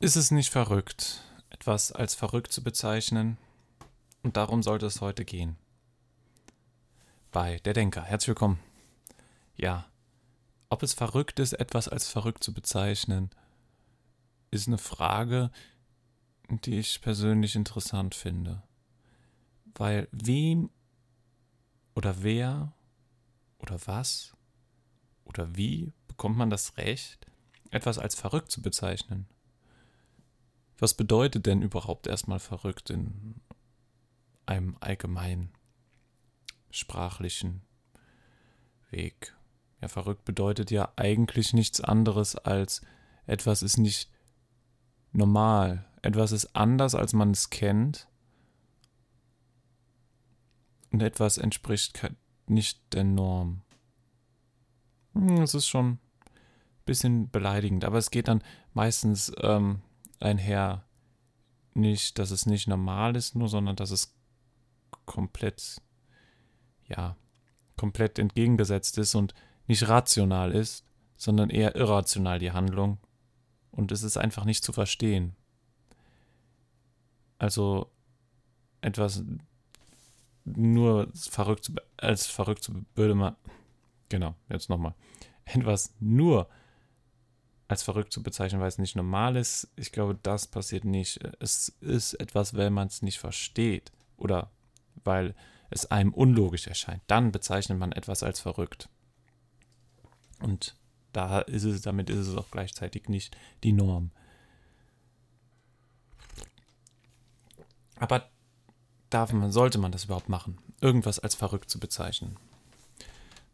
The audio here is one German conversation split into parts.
Ist es nicht verrückt, etwas als verrückt zu bezeichnen? Und darum sollte es heute gehen. Bei Der Denker. Herzlich willkommen. Ja, ob es verrückt ist, etwas als verrückt zu bezeichnen, ist eine Frage, die ich persönlich interessant finde. Weil wem oder wer oder was oder wie bekommt man das Recht, etwas als verrückt zu bezeichnen? Was bedeutet denn überhaupt erstmal verrückt in einem allgemeinen sprachlichen Weg? Ja, verrückt bedeutet ja eigentlich nichts anderes als etwas ist nicht normal, etwas ist anders, als man es kennt und etwas entspricht nicht der Norm. Hm, es ist schon ein bisschen beleidigend, aber es geht dann meistens ähm, einher nicht, dass es nicht normal ist, nur, sondern dass es komplett, ja, komplett entgegengesetzt ist und nicht rational ist, sondern eher irrational die Handlung. Und es ist einfach nicht zu verstehen. Also etwas nur verrückt als verrückt zu würde man genau jetzt nochmal etwas nur als verrückt zu bezeichnen, weil es nicht normal ist. Ich glaube, das passiert nicht. Es ist etwas, wenn man es nicht versteht oder weil es einem unlogisch erscheint. Dann bezeichnet man etwas als verrückt. Und da ist es, damit ist es auch gleichzeitig nicht die Norm. Aber darf man, sollte man das überhaupt machen, irgendwas als verrückt zu bezeichnen?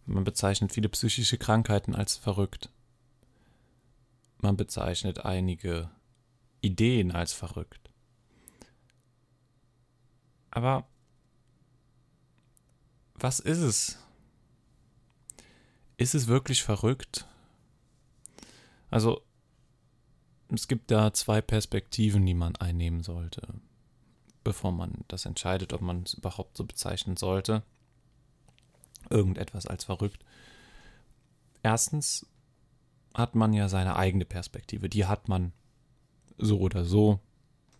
Man bezeichnet viele psychische Krankheiten als verrückt. Man bezeichnet einige Ideen als verrückt. Aber was ist es? Ist es wirklich verrückt? Also, es gibt da zwei Perspektiven, die man einnehmen sollte, bevor man das entscheidet, ob man es überhaupt so bezeichnen sollte. Irgendetwas als verrückt. Erstens hat man ja seine eigene Perspektive. Die hat man so oder so,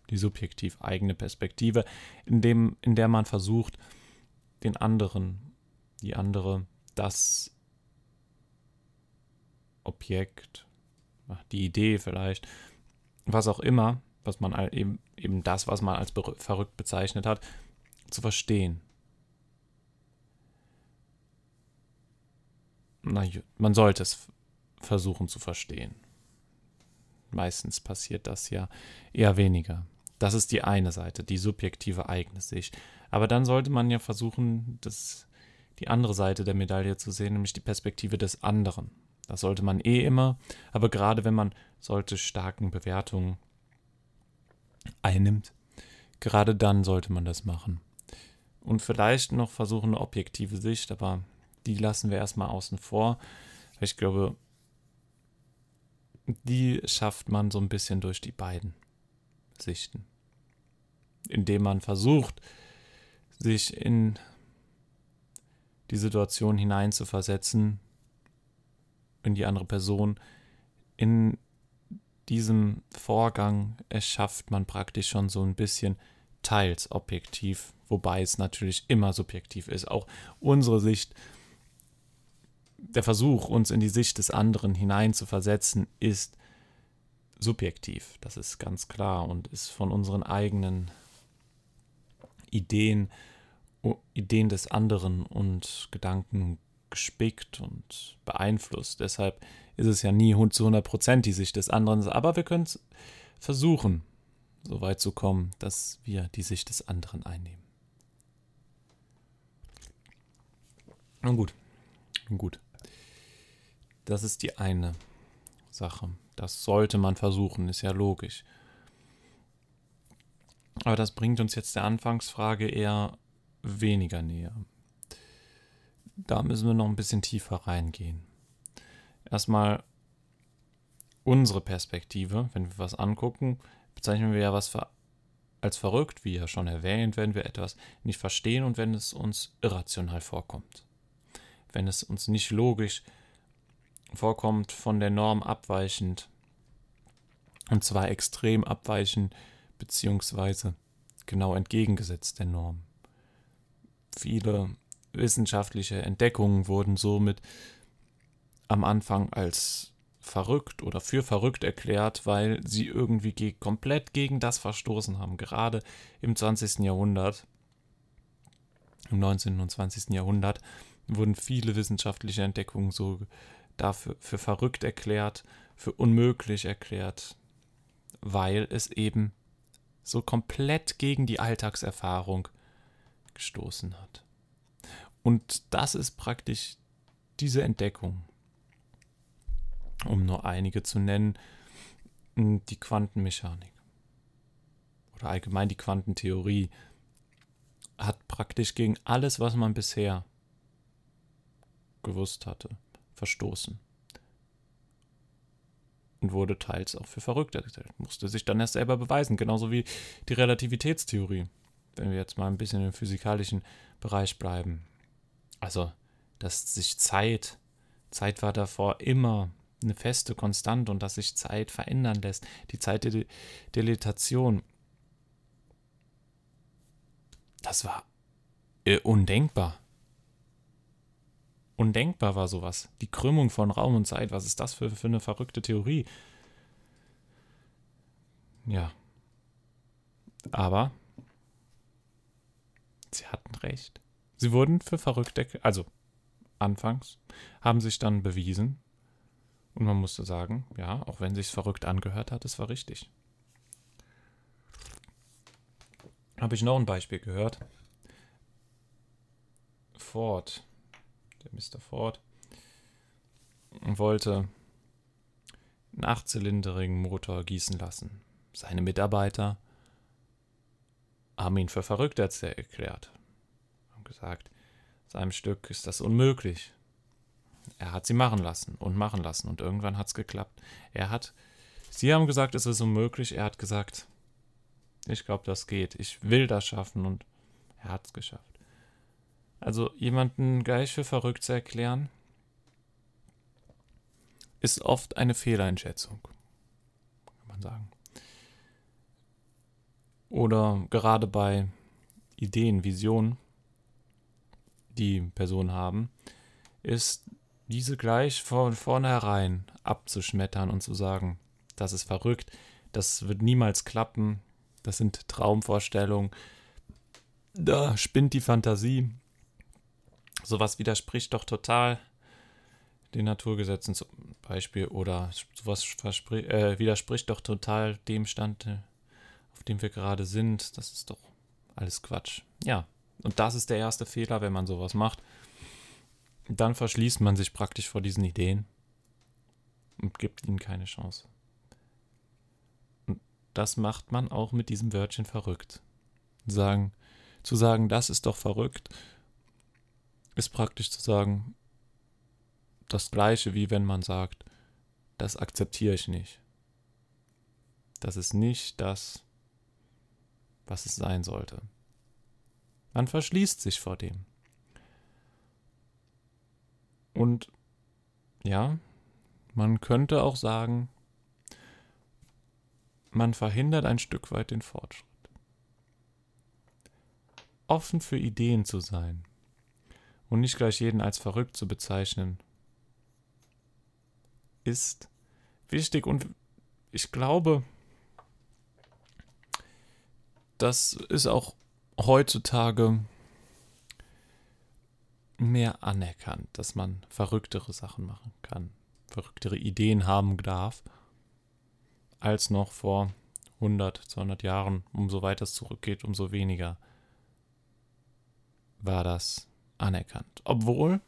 die subjektiv eigene Perspektive, in, dem, in der man versucht, den anderen, die andere, das Objekt, die Idee vielleicht, was auch immer, was man eben, eben das, was man als verrückt bezeichnet hat, zu verstehen. Na, man sollte es versuchen zu verstehen. Meistens passiert das ja eher weniger. Das ist die eine Seite, die subjektive eigene Sicht. Aber dann sollte man ja versuchen, das, die andere Seite der Medaille zu sehen, nämlich die Perspektive des anderen. Das sollte man eh immer, aber gerade wenn man solche starken Bewertungen einnimmt, gerade dann sollte man das machen. Und vielleicht noch versuchen eine objektive Sicht, aber die lassen wir erstmal außen vor. Ich glaube, die schafft man so ein bisschen durch die beiden Sichten. Indem man versucht, sich in die Situation hineinzuversetzen, in die andere Person. In diesem Vorgang erschafft man praktisch schon so ein bisschen teils objektiv, wobei es natürlich immer subjektiv ist. Auch unsere Sicht der Versuch, uns in die Sicht des anderen hineinzuversetzen, ist subjektiv. Das ist ganz klar und ist von unseren eigenen Ideen, Ideen des anderen und Gedanken gespickt und beeinflusst. Deshalb ist es ja nie zu 100 Prozent die Sicht des anderen. Aber wir können versuchen, so weit zu kommen, dass wir die Sicht des anderen einnehmen. Nun gut, nun gut. Das ist die eine Sache. Das sollte man versuchen, ist ja logisch. Aber das bringt uns jetzt der Anfangsfrage eher weniger näher. Da müssen wir noch ein bisschen tiefer reingehen. Erstmal unsere Perspektive, wenn wir was angucken, bezeichnen wir ja was als verrückt, wie ja schon erwähnt, wenn wir etwas nicht verstehen und wenn es uns irrational vorkommt. Wenn es uns nicht logisch vorkommt, von der Norm abweichend Und zwar extrem abweichen beziehungsweise genau entgegengesetzt der Norm. Viele wissenschaftliche Entdeckungen wurden somit am Anfang als verrückt oder für verrückt erklärt, weil sie irgendwie ge komplett gegen das verstoßen haben. Gerade im 20. Jahrhundert, im 19. und 20. Jahrhundert, wurden viele wissenschaftliche Entdeckungen so dafür für verrückt erklärt, für unmöglich erklärt, weil es eben so komplett gegen die Alltagserfahrung gestoßen hat. Und das ist praktisch diese Entdeckung um nur einige zu nennen, die Quantenmechanik oder allgemein die Quantentheorie hat praktisch gegen alles, was man bisher gewusst hatte, verstoßen. Und wurde teils auch für verrückt erklärt. Musste sich dann erst selber beweisen, genauso wie die Relativitätstheorie. Wenn wir jetzt mal ein bisschen im physikalischen Bereich bleiben. Also, dass sich Zeit, Zeit war davor immer eine feste Konstante und dass sich Zeit verändern lässt. Die Zeit der Dilatation. Das war äh, undenkbar. Undenkbar war sowas. Die Krümmung von Raum und Zeit, was ist das für, für eine verrückte Theorie? Ja. Aber sie hatten recht. Sie wurden für verrückt, also anfangs, haben sich dann bewiesen, und man musste sagen, ja, auch wenn sich's verrückt angehört hat, es war richtig. Habe ich noch ein Beispiel gehört. Ford, der Mr. Ford, wollte einen achtzylinderigen Motor gießen lassen. Seine Mitarbeiter haben ihn für verrückt erklärt. Haben gesagt, seinem Stück ist das unmöglich. Er hat sie machen lassen und machen lassen und irgendwann hat es geklappt. Er hat, sie haben gesagt, es ist unmöglich. Er hat gesagt, ich glaube, das geht. Ich will das schaffen und er hat es geschafft. Also jemanden gleich für verrückt zu erklären, ist oft eine Fehleinschätzung, kann man sagen. Oder gerade bei Ideen, Visionen, die Personen haben, ist diese gleich von vornherein abzuschmettern und zu sagen, das ist verrückt, das wird niemals klappen, das sind Traumvorstellungen, da spinnt die Fantasie. Sowas widerspricht doch total den Naturgesetzen zum Beispiel oder sowas äh, widerspricht doch total dem Stand, auf dem wir gerade sind. Das ist doch alles Quatsch. Ja, und das ist der erste Fehler, wenn man sowas macht dann verschließt man sich praktisch vor diesen Ideen und gibt ihnen keine Chance. Und das macht man auch mit diesem Wörtchen verrückt. Sagen, zu sagen, das ist doch verrückt, ist praktisch zu sagen, das gleiche wie wenn man sagt, das akzeptiere ich nicht. Das ist nicht das, was es sein sollte. Man verschließt sich vor dem. Und ja, man könnte auch sagen, man verhindert ein Stück weit den Fortschritt. Offen für Ideen zu sein und nicht gleich jeden als verrückt zu bezeichnen, ist wichtig und ich glaube, das ist auch heutzutage mehr anerkannt, dass man verrücktere Sachen machen kann, verrücktere Ideen haben darf, als noch vor 100, 200 Jahren. Umso weiter es zurückgeht, umso weniger war das anerkannt. Obwohl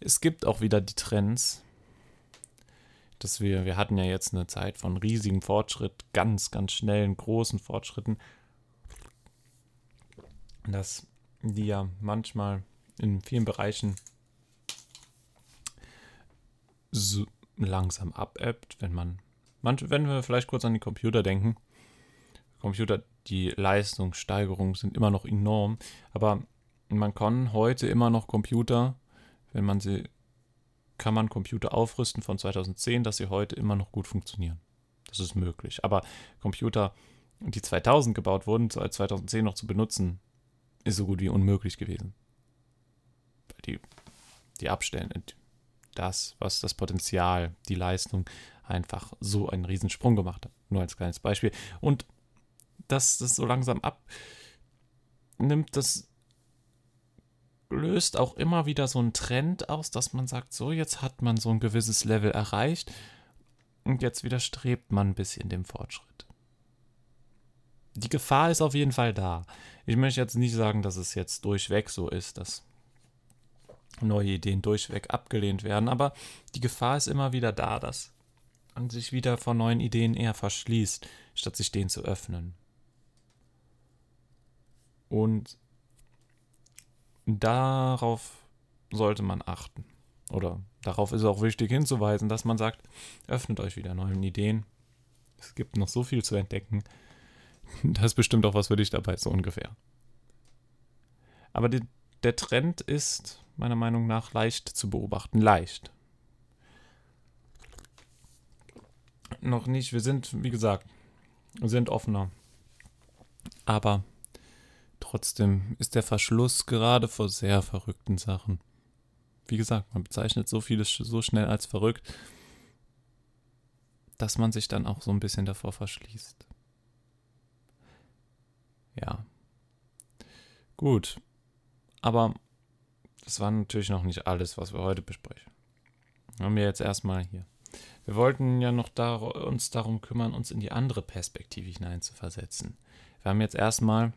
es gibt auch wieder die Trends, dass wir, wir hatten ja jetzt eine Zeit von riesigem Fortschritt, ganz, ganz schnellen, großen Fortschritten, dass die ja manchmal in vielen Bereichen so langsam abebbt, wenn man, manche, wenn wir vielleicht kurz an die Computer denken. Computer, die Leistungssteigerungen sind immer noch enorm, aber man kann heute immer noch Computer, wenn man sie, kann man Computer aufrüsten von 2010, dass sie heute immer noch gut funktionieren. Das ist möglich. Aber Computer, die 2000 gebaut wurden, 2010 noch zu benutzen, ist so gut wie unmöglich gewesen. Weil die, die Abstände, das, was das Potenzial, die Leistung einfach so einen Riesensprung gemacht hat. Nur als kleines Beispiel. Und dass das so langsam abnimmt, das löst auch immer wieder so einen Trend aus, dass man sagt, so jetzt hat man so ein gewisses Level erreicht und jetzt widerstrebt man ein bisschen dem Fortschritt. Die Gefahr ist auf jeden Fall da. Ich möchte jetzt nicht sagen, dass es jetzt durchweg so ist, dass neue Ideen durchweg abgelehnt werden, aber die Gefahr ist immer wieder da, dass man sich wieder vor neuen Ideen eher verschließt, statt sich denen zu öffnen. Und darauf sollte man achten. Oder darauf ist auch wichtig hinzuweisen, dass man sagt, öffnet euch wieder neuen Ideen. Es gibt noch so viel zu entdecken. Da ist bestimmt auch was für dich dabei, so ungefähr. Aber die, der Trend ist meiner Meinung nach leicht zu beobachten. Leicht. Noch nicht. Wir sind, wie gesagt, sind offener. Aber trotzdem ist der Verschluss gerade vor sehr verrückten Sachen. Wie gesagt, man bezeichnet so vieles so schnell als verrückt, dass man sich dann auch so ein bisschen davor verschließt. Ja. Gut. Aber das war natürlich noch nicht alles, was wir heute besprechen. Haben wir jetzt erstmal hier. Wir wollten ja noch dar uns darum kümmern, uns in die andere Perspektive hineinzuversetzen. Wir haben jetzt erstmal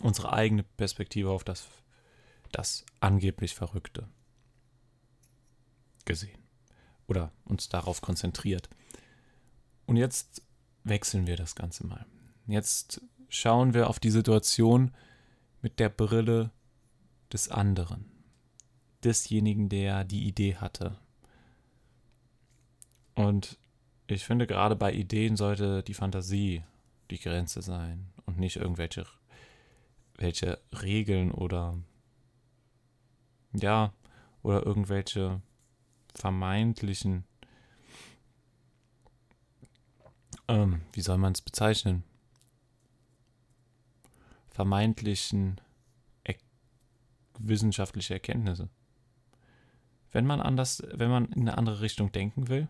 unsere eigene Perspektive auf das, das angeblich Verrückte gesehen. Oder uns darauf konzentriert. Und jetzt wechseln wir das Ganze mal. Jetzt schauen wir auf die Situation mit der Brille des anderen, desjenigen, der die Idee hatte. Und ich finde, gerade bei Ideen sollte die Fantasie die Grenze sein und nicht irgendwelche welche Regeln oder ja, oder irgendwelche vermeintlichen, ähm, wie soll man es bezeichnen? Vermeintlichen er wissenschaftliche Erkenntnisse. Wenn man anders, wenn man in eine andere Richtung denken will,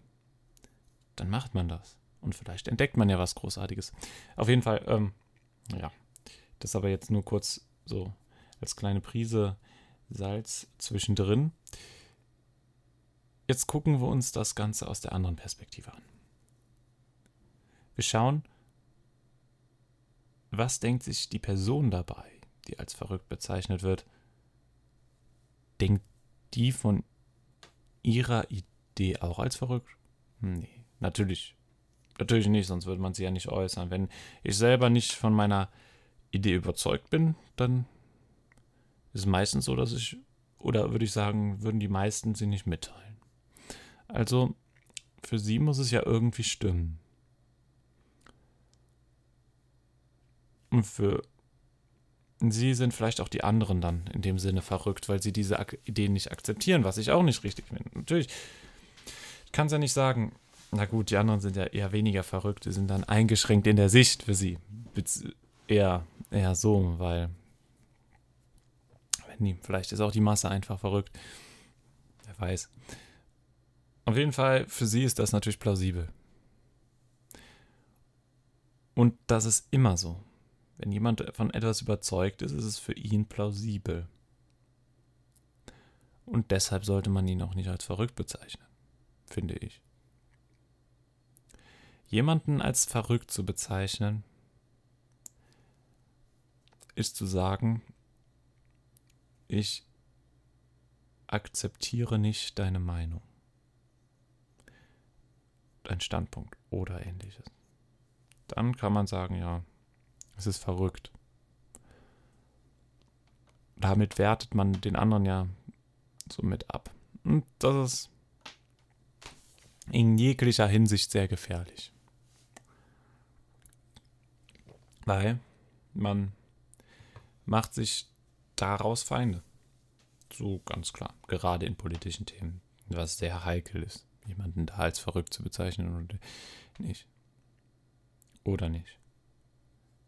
dann macht man das. Und vielleicht entdeckt man ja was Großartiges. Auf jeden Fall, ähm, ja. Das aber jetzt nur kurz so als kleine Prise Salz zwischendrin. Jetzt gucken wir uns das Ganze aus der anderen Perspektive an. Wir schauen, was denkt sich die Person dabei, die als verrückt bezeichnet wird? Denkt die von ihrer Idee auch als verrückt? Nee, natürlich. Natürlich nicht, sonst würde man sie ja nicht äußern. Wenn ich selber nicht von meiner Idee überzeugt bin, dann ist es meistens so, dass ich, oder würde ich sagen, würden die meisten sie nicht mitteilen. Also für sie muss es ja irgendwie stimmen. Und für sie sind vielleicht auch die anderen dann in dem Sinne verrückt, weil sie diese Ideen nicht akzeptieren, was ich auch nicht richtig finde. Natürlich, ich kann es ja nicht sagen, na gut, die anderen sind ja eher weniger verrückt, die sind dann eingeschränkt in der Sicht für sie. Eher eher so, weil vielleicht ist auch die Masse einfach verrückt. Wer weiß. Auf jeden Fall, für sie ist das natürlich plausibel. Und das ist immer so. Wenn jemand von etwas überzeugt ist, ist es für ihn plausibel. Und deshalb sollte man ihn auch nicht als verrückt bezeichnen, finde ich. Jemanden als verrückt zu bezeichnen, ist zu sagen, ich akzeptiere nicht deine Meinung, dein Standpunkt oder ähnliches. Dann kann man sagen, ja, es ist verrückt. Damit wertet man den anderen ja somit ab. Und das ist in jeglicher Hinsicht sehr gefährlich. Weil man macht sich daraus Feinde. So ganz klar. Gerade in politischen Themen, was sehr heikel ist. jemanden da als verrückt zu bezeichnen oder nicht. Oder nicht.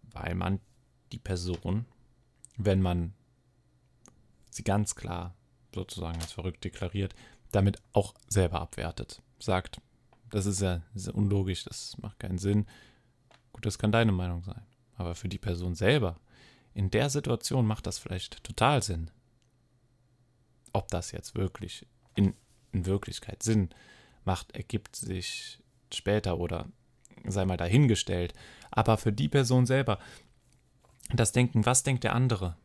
Weil man die Person, wenn man sie ganz klar sozusagen als verrückt deklariert, damit auch selber abwertet. Sagt, das ist ja, das unlogisch, das macht keinen Sinn. Gut, das kann deine Meinung sein. Aber für die Person selber, in der Situation macht das vielleicht total Sinn. Ob das jetzt wirklich in, in Wirklichkeit Sinn macht, ergibt sich später oder sei mal dahingestellt. Aber für die Person selber, das Denken, was denkt der andere?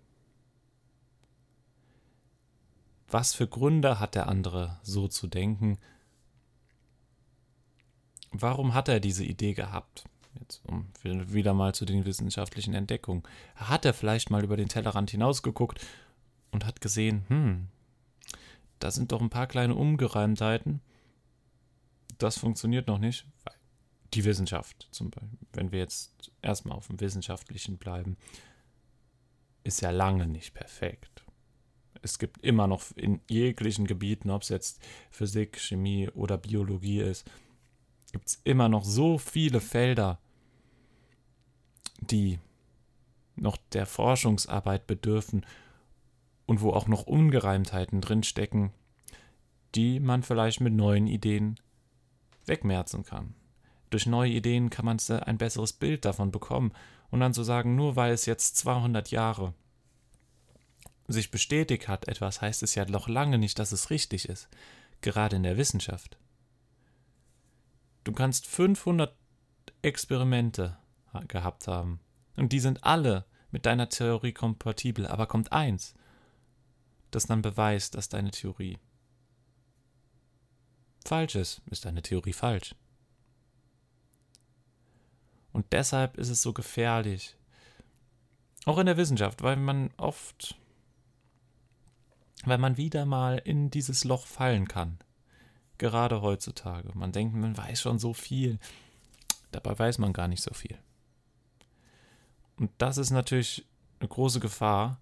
Was für Gründe hat der andere, so zu denken? Warum hat er diese Idee gehabt? Jetzt um wieder mal zu den wissenschaftlichen Entdeckungen. Hat er vielleicht mal über den Tellerrand hinausgeguckt und hat gesehen, hm, da sind doch ein paar kleine Ungereimtheiten. Das funktioniert noch nicht. Die Wissenschaft, zum Beispiel, wenn wir jetzt erstmal auf dem Wissenschaftlichen bleiben, ist ja lange nicht perfekt es gibt immer noch in jeglichen Gebieten, ob es jetzt Physik, Chemie oder Biologie ist, gibt es immer noch so viele Felder, die noch der Forschungsarbeit bedürfen und wo auch noch Ungereimtheiten drinstecken, die man vielleicht mit neuen Ideen wegmerzen kann. Durch neue Ideen kann man ein besseres Bild davon bekommen und dann zu sagen, nur weil es jetzt 200 Jahre sich bestätigt hat etwas, heißt es ja noch lange nicht, dass es richtig ist. Gerade in der Wissenschaft. Du kannst 500 Experimente gehabt haben. Und die sind alle mit deiner Theorie kompatibel. Aber kommt eins, das dann beweist, dass deine Theorie falsch ist, ist deine Theorie falsch. Und deshalb ist es so gefährlich. Auch in der Wissenschaft, weil man oft weil man wieder mal in dieses Loch fallen kann. Gerade heutzutage. Man denkt, man weiß schon so viel. Dabei weiß man gar nicht so viel. Und das ist natürlich eine große Gefahr,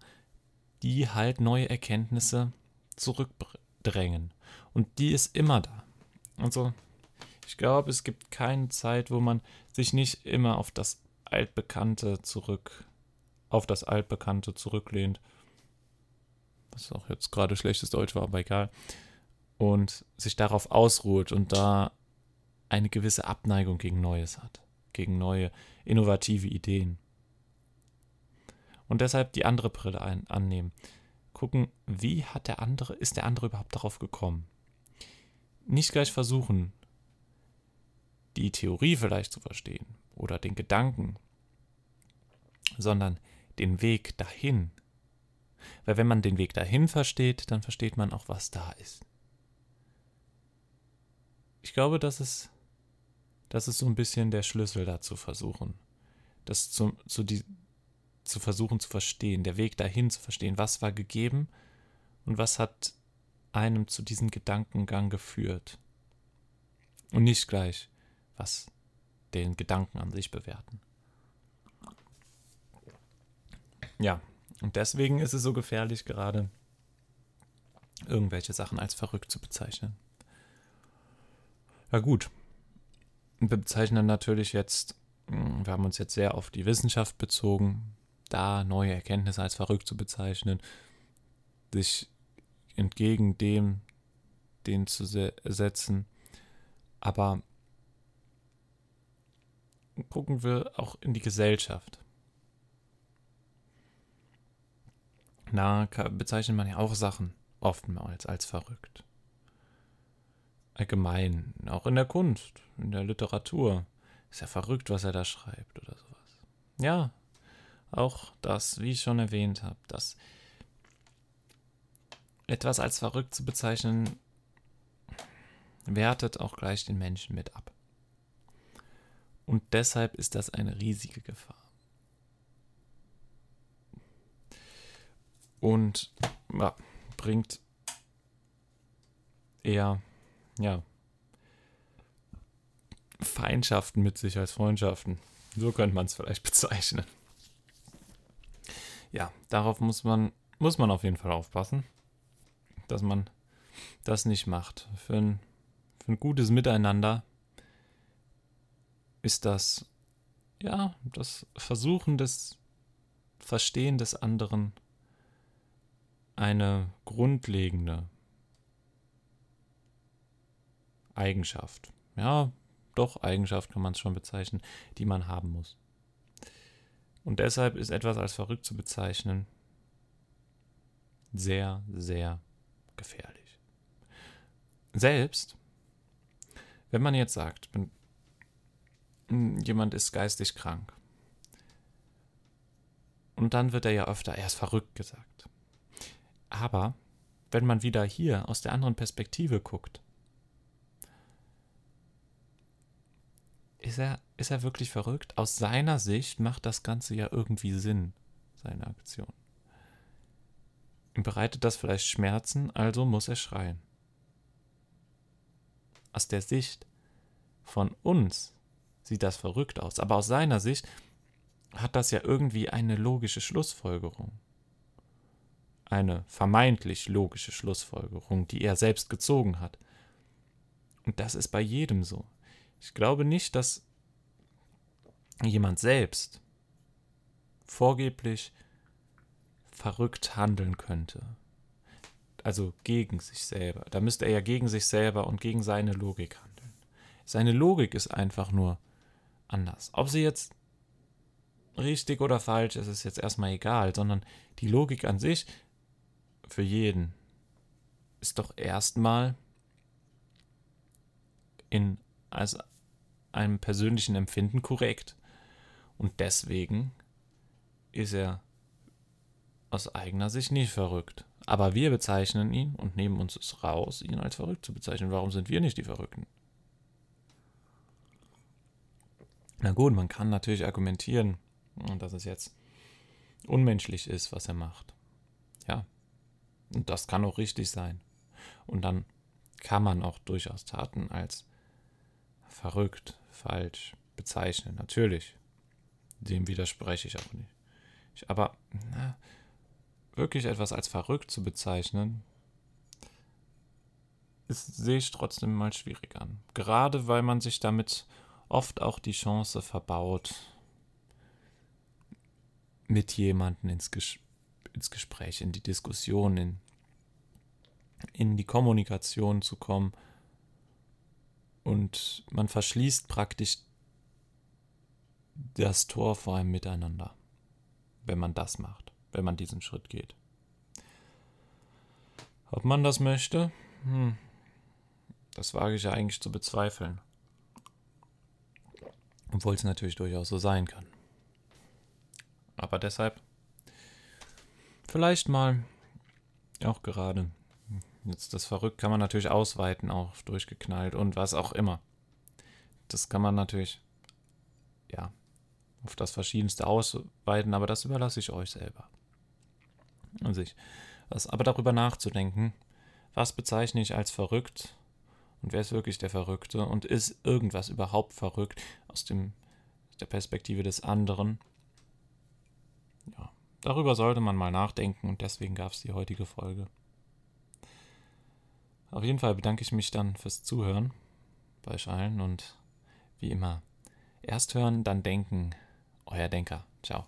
die halt neue Erkenntnisse zurückdrängen. Und die ist immer da. Also, ich glaube, es gibt keine Zeit, wo man sich nicht immer auf das Altbekannte zurück, auf das Altbekannte zurücklehnt was auch jetzt gerade schlechtes Deutsch war, aber egal, und sich darauf ausruht und da eine gewisse Abneigung gegen Neues hat, gegen neue, innovative Ideen. Und deshalb die andere Brille ein, annehmen. Gucken, wie hat der andere, ist der andere überhaupt darauf gekommen? Nicht gleich versuchen, die Theorie vielleicht zu verstehen oder den Gedanken, sondern den Weg dahin weil wenn man den Weg dahin versteht, dann versteht man auch, was da ist. Ich glaube, das ist, das ist so ein bisschen der Schlüssel dazu versuchen. Das zu, zu, die, zu versuchen zu verstehen, der Weg dahin zu verstehen, was war gegeben und was hat einem zu diesem Gedankengang geführt. Und nicht gleich, was den Gedanken an sich bewerten. Ja, und deswegen ist es so gefährlich, gerade irgendwelche Sachen als verrückt zu bezeichnen. Ja gut, wir bezeichnen natürlich jetzt, hm, wir haben uns jetzt sehr auf die Wissenschaft bezogen, da neue Erkenntnisse als verrückt zu bezeichnen, sich entgegen dem, den zu setzen. Aber gucken wir auch in die Gesellschaft. Na, bezeichnet man ja auch Sachen oftmals als verrückt. Allgemein, auch in der Kunst, in der Literatur. Ist ja verrückt, was er da schreibt oder sowas. Ja, auch das, wie ich schon erwähnt habe, dass etwas als verrückt zu bezeichnen, wertet auch gleich den Menschen mit ab. Und deshalb ist das eine riesige Gefahr. und ja, bringt eher, ja, Feindschaften mit sich als Freundschaften. So könnte man es vielleicht bezeichnen. Ja, darauf muss man, muss man auf jeden Fall aufpassen, dass man das nicht macht. Für, ein, für ein gutes Miteinander ist das, ja, das Versuchen des Verstehen des anderen eine grundlegende Eigenschaft. Ja, doch, Eigenschaft kann man es schon bezeichnen, die man haben muss. Und deshalb ist etwas als verrückt zu bezeichnen sehr, sehr gefährlich. Selbst wenn man jetzt sagt, jemand ist geistig krank, und dann wird er ja öfter, er ist verrückt gesagt. Aber wenn man wieder hier aus der anderen Perspektive guckt, ist er, ist er wirklich verrückt? Aus seiner Sicht macht das Ganze ja irgendwie Sinn, seine Aktion. Ihm bereitet das vielleicht Schmerzen, also muss er schreien. Aus der Sicht von uns sieht das verrückt aus, aber aus seiner Sicht hat das ja irgendwie eine logische Schlussfolgerung. Eine vermeintlich logische Schlussfolgerung, die er selbst gezogen hat. Und das ist bei jedem so. Ich glaube nicht, dass jemand selbst vorgeblich verrückt handeln könnte. Also gegen sich selber. Da müsste er ja gegen sich selber und gegen seine Logik handeln. Seine Logik ist einfach nur anders. Ob sie jetzt richtig oder falsch ist, ist jetzt erstmal egal, sondern die Logik an sich für jeden ist doch erstmal in als einem persönlichen Empfinden korrekt. Und deswegen ist er aus eigener Sicht nicht verrückt. Aber wir bezeichnen ihn und nehmen uns es raus, ihn als verrückt zu bezeichnen. Warum sind wir nicht die Verrückten? Na gut, man kann natürlich argumentieren, dass es jetzt unmenschlich ist, was er macht. Ja, und das kann auch richtig sein. Und dann kann man auch durchaus Taten als verrückt, falsch bezeichnen. Natürlich. Dem widerspreche ich auch nicht. Ich, aber na, wirklich etwas als verrückt zu bezeichnen, ist, sehe ich trotzdem mal schwierig an. Gerade weil man sich damit oft auch die Chance verbaut, mit jemandem ins, Ges ins Gespräch, in die Diskussion, in, in die Kommunikation zu kommen und man verschließt praktisch das Tor vor einem Miteinander, wenn man das macht, wenn man diesen Schritt geht. Ob man das möchte, hm, das wage ich ja eigentlich zu bezweifeln. Obwohl es natürlich durchaus so sein kann. Aber deshalb vielleicht mal auch gerade Jetzt das Verrückt kann man natürlich ausweiten, auch durchgeknallt und was auch immer. Das kann man natürlich, ja, auf das Verschiedenste ausweiten, aber das überlasse ich euch selber. An sich. Was, aber darüber nachzudenken, was bezeichne ich als verrückt und wer ist wirklich der Verrückte und ist irgendwas überhaupt verrückt aus, dem, der Perspektive des anderen? Ja, darüber sollte man mal nachdenken und deswegen gab es die heutige Folge. Auf jeden Fall bedanke ich mich dann fürs Zuhören bei euch allen und wie immer, erst hören, dann denken. Euer Denker. Ciao.